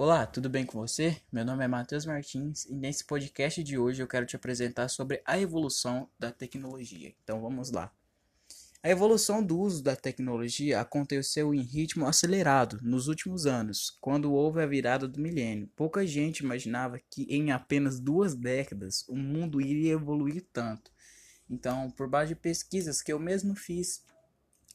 Olá, tudo bem com você? Meu nome é Matheus Martins e nesse podcast de hoje eu quero te apresentar sobre a evolução da tecnologia. Então vamos lá. A evolução do uso da tecnologia aconteceu em ritmo acelerado nos últimos anos, quando houve a virada do milênio. Pouca gente imaginava que em apenas duas décadas o mundo iria evoluir tanto. Então, por base de pesquisas que eu mesmo fiz,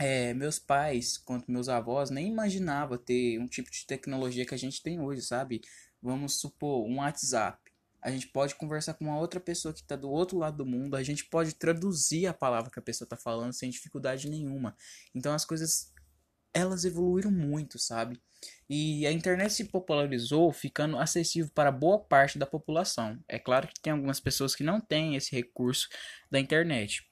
é, meus pais, quanto meus avós, nem imaginavam ter um tipo de tecnologia que a gente tem hoje, sabe? Vamos supor, um WhatsApp. A gente pode conversar com uma outra pessoa que está do outro lado do mundo, a gente pode traduzir a palavra que a pessoa está falando sem dificuldade nenhuma. Então as coisas elas evoluíram muito, sabe? E a internet se popularizou, ficando acessível para boa parte da população. É claro que tem algumas pessoas que não têm esse recurso da internet.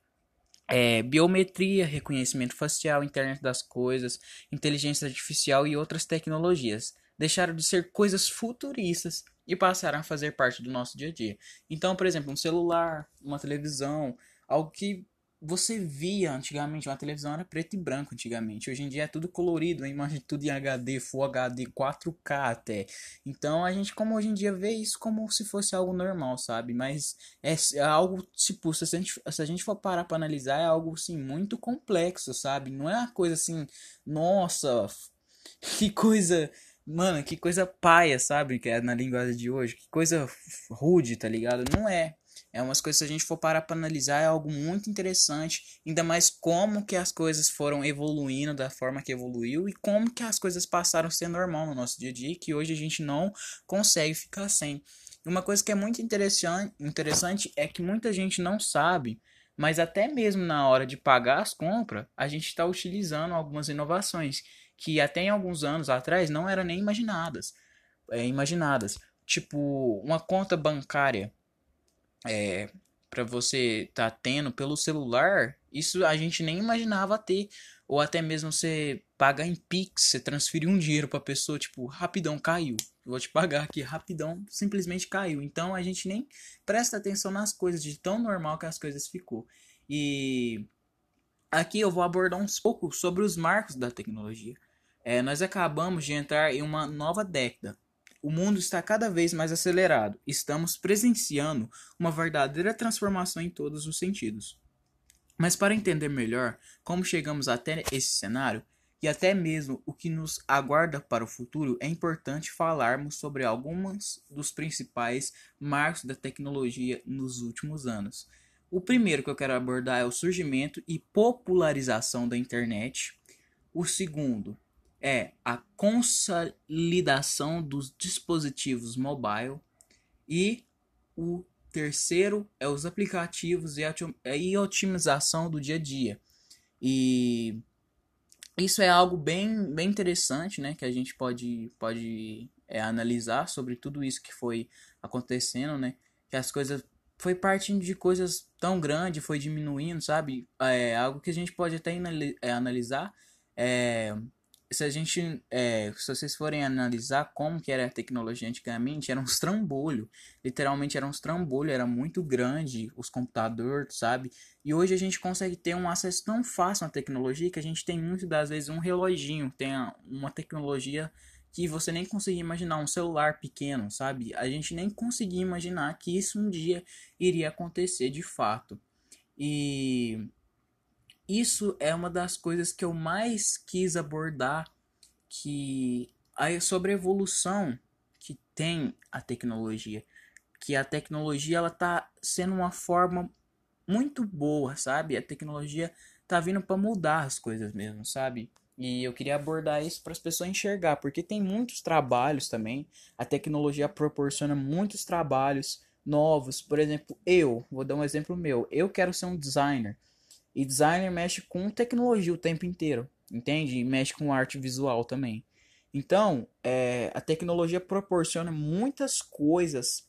É, biometria, reconhecimento facial, internet das coisas, inteligência artificial e outras tecnologias deixaram de ser coisas futuristas e passaram a fazer parte do nosso dia a dia. Então, por exemplo, um celular, uma televisão, algo que você via antigamente, uma televisão era preto e branco antigamente. Hoje em dia é tudo colorido, a imagem tudo em HD, Full HD, 4K até. Então a gente, como hoje em dia, vê isso como se fosse algo normal, sabe? Mas é, é algo, tipo, se a, gente, se a gente for parar pra analisar, é algo, assim, muito complexo, sabe? Não é uma coisa assim, nossa, que coisa Mano, que coisa paia, sabe? Que é na linguagem de hoje. Que coisa rude, tá ligado? Não é. É umas coisas, se a gente for parar pra analisar, é algo muito interessante. Ainda mais como que as coisas foram evoluindo da forma que evoluiu e como que as coisas passaram a ser normal no nosso dia a dia, que hoje a gente não consegue ficar sem. Uma coisa que é muito interessante, interessante é que muita gente não sabe, mas até mesmo na hora de pagar as compras, a gente está utilizando algumas inovações que até em alguns anos atrás não eram nem imaginadas. É, imaginadas. Tipo, uma conta bancária é, para você tá tendo pelo celular, isso a gente nem imaginava ter. Ou até mesmo você pagar em Pix, você transferir um dinheiro pra pessoa, tipo, rapidão caiu. vou te pagar aqui, rapidão, simplesmente caiu. Então a gente nem presta atenção nas coisas, de tão normal que as coisas ficou. E aqui eu vou abordar um pouco sobre os marcos da tecnologia. É, nós acabamos de entrar em uma nova década. O mundo está cada vez mais acelerado. Estamos presenciando uma verdadeira transformação em todos os sentidos. Mas para entender melhor como chegamos até esse cenário e até mesmo o que nos aguarda para o futuro, é importante falarmos sobre alguns dos principais marcos da tecnologia nos últimos anos. O primeiro que eu quero abordar é o surgimento e popularização da internet. O segundo é a consolidação dos dispositivos mobile e o terceiro é os aplicativos e a otimização do dia a dia. E isso é algo bem, bem interessante, né, que a gente pode, pode é, analisar sobre tudo isso que foi acontecendo, né, que as coisas foi partindo de coisas tão grandes, foi diminuindo, sabe, é algo que a gente pode até é, analisar, é, se a gente, é, se vocês forem analisar como que era a tecnologia antigamente, era uns trambolho, literalmente era uns trambolho, era muito grande os computadores, sabe? E hoje a gente consegue ter um acesso tão fácil à tecnologia que a gente tem muitas das vezes um reloginho, tem uma tecnologia que você nem conseguia imaginar, um celular pequeno, sabe? A gente nem conseguia imaginar que isso um dia iria acontecer de fato. E isso é uma das coisas que eu mais quis abordar que sobre a evolução que tem a tecnologia, que a tecnologia ela tá sendo uma forma muito boa, sabe? A tecnologia tá vindo para mudar as coisas mesmo, sabe? E eu queria abordar isso para as pessoas enxergar, porque tem muitos trabalhos também. A tecnologia proporciona muitos trabalhos novos. Por exemplo, eu, vou dar um exemplo meu. Eu quero ser um designer. E designer mexe com tecnologia o tempo inteiro, entende? E mexe com arte visual também. Então, é, a tecnologia proporciona muitas coisas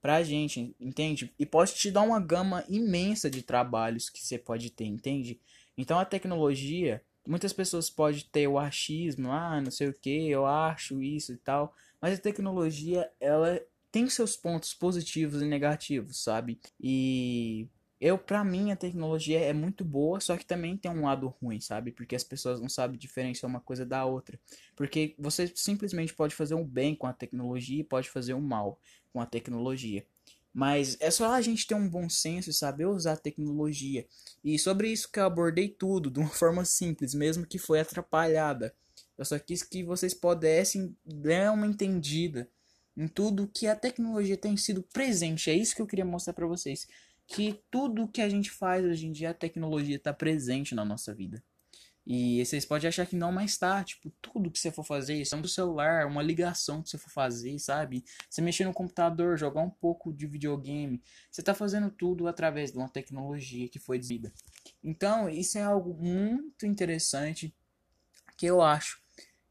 pra gente, entende? E pode te dar uma gama imensa de trabalhos que você pode ter, entende? Então, a tecnologia, muitas pessoas podem ter o achismo, ah, não sei o que, eu acho isso e tal, mas a tecnologia, ela tem seus pontos positivos e negativos, sabe? E Eu, para mim, a tecnologia é muito boa, só que também tem um lado ruim, sabe? Porque as pessoas não sabem diferenciar uma coisa da outra. Porque você simplesmente pode fazer um bem com a tecnologia e pode fazer um mal com a tecnologia. Mas é só a gente ter um bom senso e saber usar a tecnologia. E sobre isso que eu abordei tudo, de uma forma simples, mesmo que foi atrapalhada. Eu só quis que vocês pudessem dar uma entendida em tudo que a tecnologia tem sido presente. É isso que eu queria mostrar para vocês que tudo que a gente faz hoje em dia, a tecnologia está presente na nossa vida. E vocês podem achar que não, mas tá. Tipo, tudo que você for fazer, isso é um celular, uma ligação que você for fazer, sabe? Você mexer no computador, jogar um pouco de videogame. Você tá fazendo tudo através de uma tecnologia que foi desenvolvida. Então, isso é algo muito interessante que eu acho.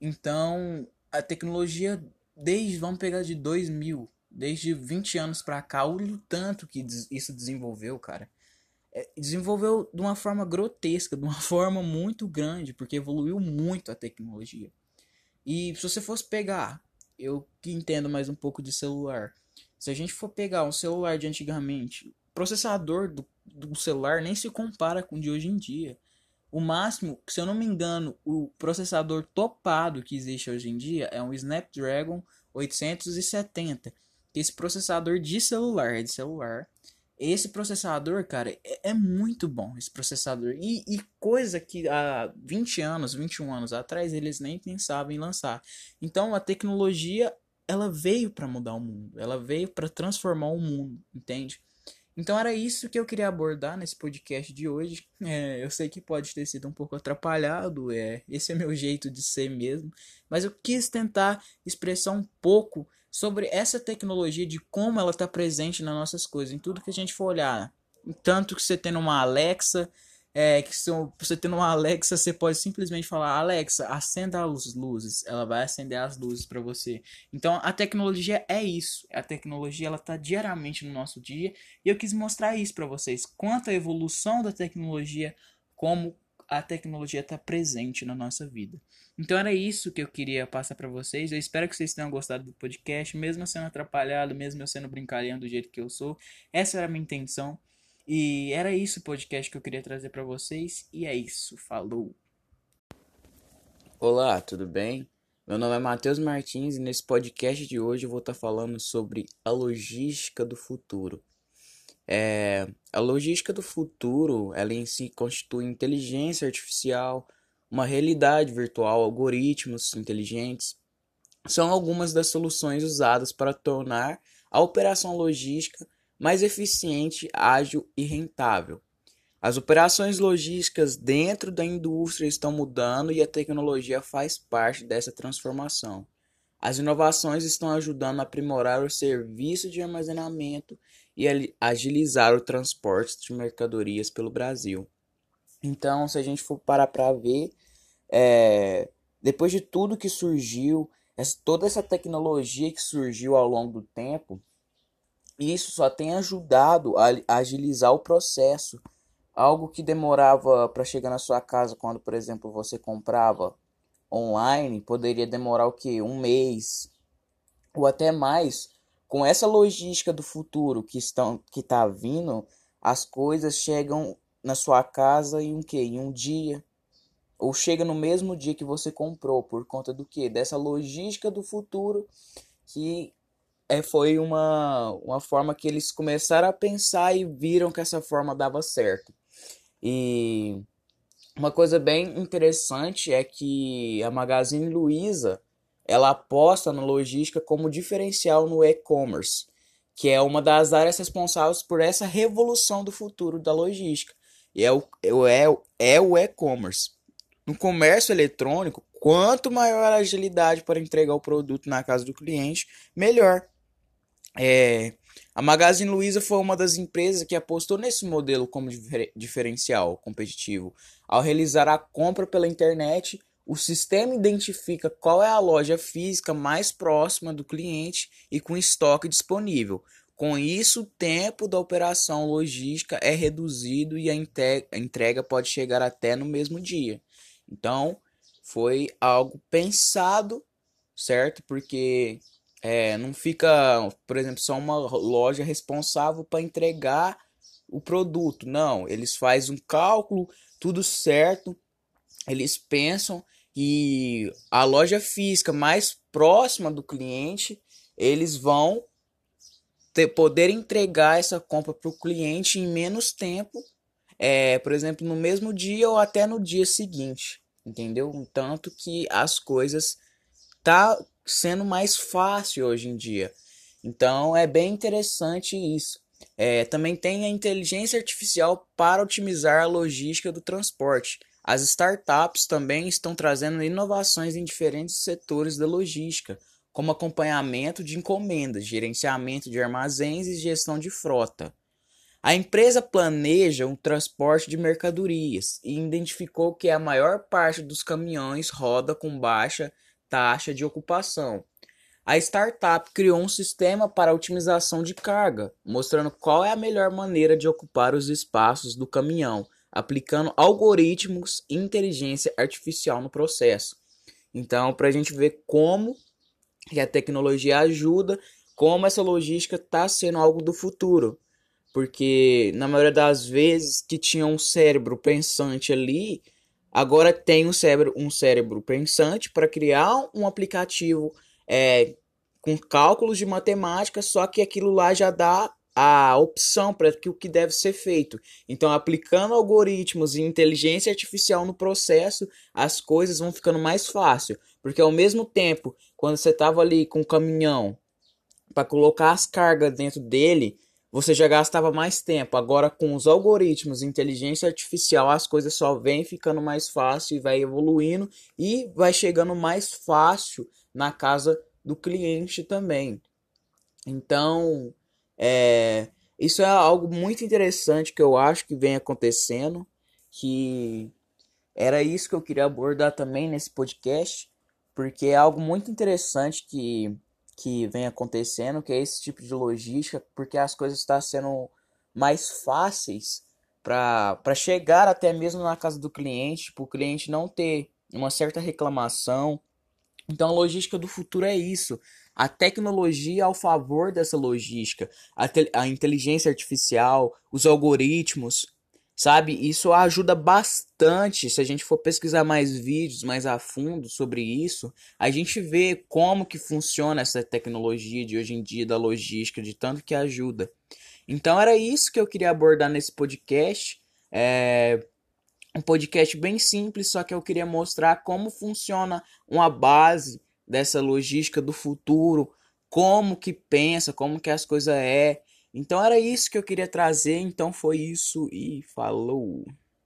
Então, a tecnologia, desde, vamos pegar de 2000, desde 20 anos pra cá, olha o tanto que isso desenvolveu, cara. É, desenvolveu de uma forma grotesca, de uma forma muito grande, porque evoluiu muito a tecnologia. E se você fosse pegar, eu que entendo mais um pouco de celular, se a gente for pegar um celular de antigamente, processador do, do celular nem se compara com o de hoje em dia. O máximo, se eu não me engano, o processador topado que existe hoje em dia é um Snapdragon 870 esse processador de celular, de celular. Esse processador, cara, é, é muito bom. Esse processador. E, e, coisa que há 20 anos, 21 anos atrás, eles nem pensavam em lançar. Então a tecnologia, ela veio para mudar o mundo. Ela veio para transformar o mundo, entende? Então era isso que eu queria abordar nesse podcast de hoje. É, eu sei que pode ter sido um pouco atrapalhado, é, esse é meu jeito de ser mesmo, mas eu quis tentar expressar um pouco sobre essa tecnologia de como ela está presente nas nossas coisas, em tudo que a gente for olhar. Tanto que você tendo uma Alexa, é, que você tendo uma Alexa, você pode simplesmente falar, Alexa, acenda as luzes. Ela vai acender as luzes para você. Então a tecnologia é isso. A tecnologia ela está diariamente no nosso dia e eu quis mostrar isso para vocês. Quanto a evolução da tecnologia, como a tecnologia está presente na nossa vida. Então era isso que eu queria passar para vocês. Eu espero que vocês tenham gostado do podcast, mesmo eu sendo atrapalhado, mesmo eu sendo brincalhão do jeito que eu sou. Essa era a minha intenção. E era isso o podcast que eu queria trazer para vocês. E é isso. Falou. Olá, tudo bem? Meu nome é Matheus Martins e nesse podcast de hoje eu vou estar tá falando sobre a logística do futuro. É, a logística do futuro, ela em si constitui inteligência artificial, uma realidade virtual, algoritmos inteligentes. São algumas das soluções usadas para tornar a operação logística mais eficiente, ágil e rentável. As operações logísticas dentro da indústria estão mudando e a tecnologia faz parte dessa transformação. As inovações estão ajudando a aprimorar o serviço de armazenamento e agilizar o transporte de mercadorias pelo Brasil. Então, se a gente for parar para ver, é, depois de tudo que surgiu, essa, toda essa tecnologia que surgiu ao longo do tempo, isso só tem ajudado a, a agilizar o processo. Algo que demorava para chegar na sua casa quando, por exemplo, você comprava online, poderia demorar o que? Um mês ou até mais com essa logística do futuro que estão que está vindo, as coisas chegam na sua casa em um que? Em um dia. Ou chega no mesmo dia que você comprou, por conta do que? Dessa logística do futuro que é, foi uma, uma forma que eles começaram a pensar e viram que essa forma dava certo. E uma coisa bem interessante é que a Magazine Luiza ela aposta na logística como diferencial no e-commerce, que é uma das áreas responsáveis por essa revolução do futuro da logística. E é o é, é o e-commerce. No comércio eletrônico, quanto maior a agilidade para entregar o produto na casa do cliente, melhor. É, a Magazine Luiza foi uma das empresas que apostou nesse modelo como diferencial competitivo. Ao realizar a compra pela internet, o sistema identifica qual é a loja física mais próxima do cliente e com estoque disponível. Com isso, o tempo da operação logística é reduzido e a entrega pode chegar até no mesmo dia. Então, foi algo pensado, certo? Porque é, não fica, por exemplo, só uma loja responsável para entregar o produto. Não, eles fazem um cálculo, tudo certo. Eles pensam e a loja física mais próxima do cliente, eles vão ter, poder entregar essa compra para o cliente em menos tempo, é, por exemplo, no mesmo dia ou até no dia seguinte, entendeu? Tanto que as coisas tá sendo mais fácil hoje em dia. Então é bem interessante isso. É, também tem a inteligência artificial para otimizar a logística do transporte. As startups também estão trazendo inovações em diferentes setores da logística, como acompanhamento de encomendas, gerenciamento de armazéns e gestão de frota. A empresa planeja um transporte de mercadorias e identificou que a maior parte dos caminhões roda com baixa taxa de ocupação. A startup criou um sistema para otimização de carga, mostrando qual é a melhor maneira de ocupar os espaços do caminhão, aplicando algoritmos e inteligência artificial no processo. Então, para a gente ver como que a tecnologia ajuda, como essa logística está sendo algo do futuro. Porque na maioria das vezes que tinha um cérebro pensante ali, agora tem um cérebro, um cérebro pensante para criar um aplicativo é, com cálculos de matemática, só que aquilo lá já dá a opção para o que deve ser feito. Então, aplicando algoritmos e inteligência artificial no processo, as coisas vão ficando mais fácil. Porque ao mesmo tempo, quando você estava ali com o caminhão para colocar as cargas dentro dele, você já gastava mais tempo. Agora, com os algoritmos, inteligência artificial, as coisas só vêm ficando mais fácil e vai evoluindo e vai chegando mais fácil na casa do cliente também. Então, é, isso é algo muito interessante que eu acho que vem acontecendo, que era isso que eu queria abordar também nesse podcast, porque é algo muito interessante que que vem acontecendo, que é esse tipo de logística, porque as coisas estão sendo mais fáceis para chegar até mesmo na casa do cliente, para o cliente não ter uma certa reclamação. Então a logística do futuro é isso. A tecnologia ao favor dessa logística, a, a inteligência artificial, os algoritmos, sabe? Isso ajuda bastante. Se a gente for pesquisar mais vídeos mais a fundo sobre isso, a gente vê como que funciona essa tecnologia de hoje em dia da logística, de tanto que ajuda. Então era isso que eu queria abordar nesse podcast. É um podcast bem simples, só que eu queria mostrar como funciona uma base dessa logística do futuro, como que pensa, como que as coisas é, então era isso que eu queria trazer, então foi isso e falou.